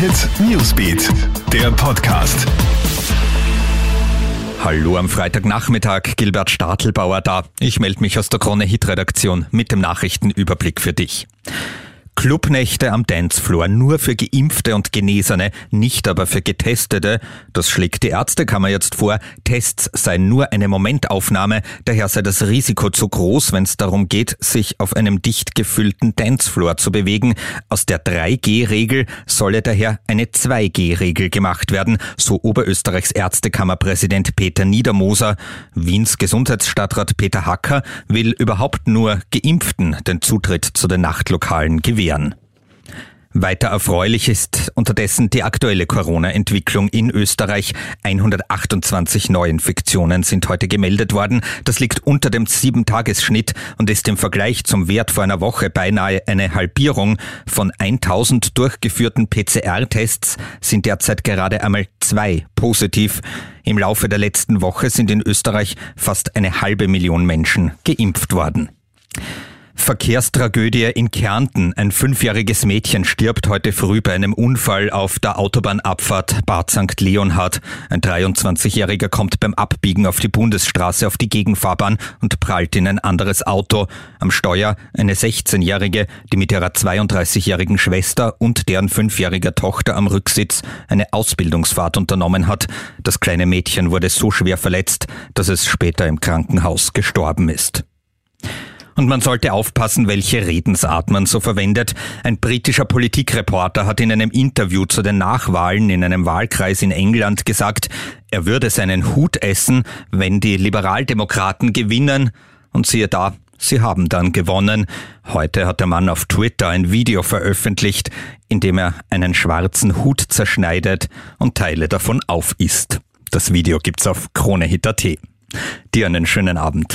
Hit Newsbeat, der Podcast. Hallo am Freitagnachmittag, Gilbert Stadelbauer da. Ich melde mich aus der Krone Hit Redaktion mit dem Nachrichtenüberblick für dich. Clubnächte am Dancefloor nur für Geimpfte und Genesene, nicht aber für Getestete. Das schlägt die Ärztekammer jetzt vor. Tests seien nur eine Momentaufnahme, daher sei das Risiko zu groß, wenn es darum geht, sich auf einem dicht gefüllten Dancefloor zu bewegen. Aus der 3G-Regel solle daher eine 2G-Regel gemacht werden, so Oberösterreichs Ärztekammerpräsident Peter Niedermoser. Wiens Gesundheitsstadtrat Peter Hacker will überhaupt nur Geimpften den Zutritt zu den Nachtlokalen gewähren erklären. Weiter erfreulich ist unterdessen die aktuelle Corona-Entwicklung in Österreich. 128 Neuinfektionen sind heute gemeldet worden. Das liegt unter dem 7-Tages-Schnitt und ist im Vergleich zum Wert vor einer Woche beinahe eine Halbierung. Von 1000 durchgeführten PCR-Tests sind derzeit gerade einmal zwei positiv. Im Laufe der letzten Woche sind in Österreich fast eine halbe Million Menschen geimpft worden. Verkehrstragödie in Kärnten. Ein fünfjähriges Mädchen stirbt heute früh bei einem Unfall auf der Autobahnabfahrt Bad St. Leonhard. Ein 23-Jähriger kommt beim Abbiegen auf die Bundesstraße auf die Gegenfahrbahn und prallt in ein anderes Auto. Am Steuer eine 16-Jährige, die mit ihrer 32-jährigen Schwester und deren fünfjähriger Tochter am Rücksitz eine Ausbildungsfahrt unternommen hat. Das kleine Mädchen wurde so schwer verletzt, dass es später im Krankenhaus gestorben ist. Und man sollte aufpassen, welche Redensart man so verwendet. Ein britischer Politikreporter hat in einem Interview zu den Nachwahlen in einem Wahlkreis in England gesagt, er würde seinen Hut essen, wenn die Liberaldemokraten gewinnen. Und siehe da, Sie haben dann gewonnen. Heute hat der Mann auf Twitter ein Video veröffentlicht, in dem er einen schwarzen Hut zerschneidet und Teile davon aufisst. Das Video gibt's auf KroneHit.at. Dir einen schönen Abend.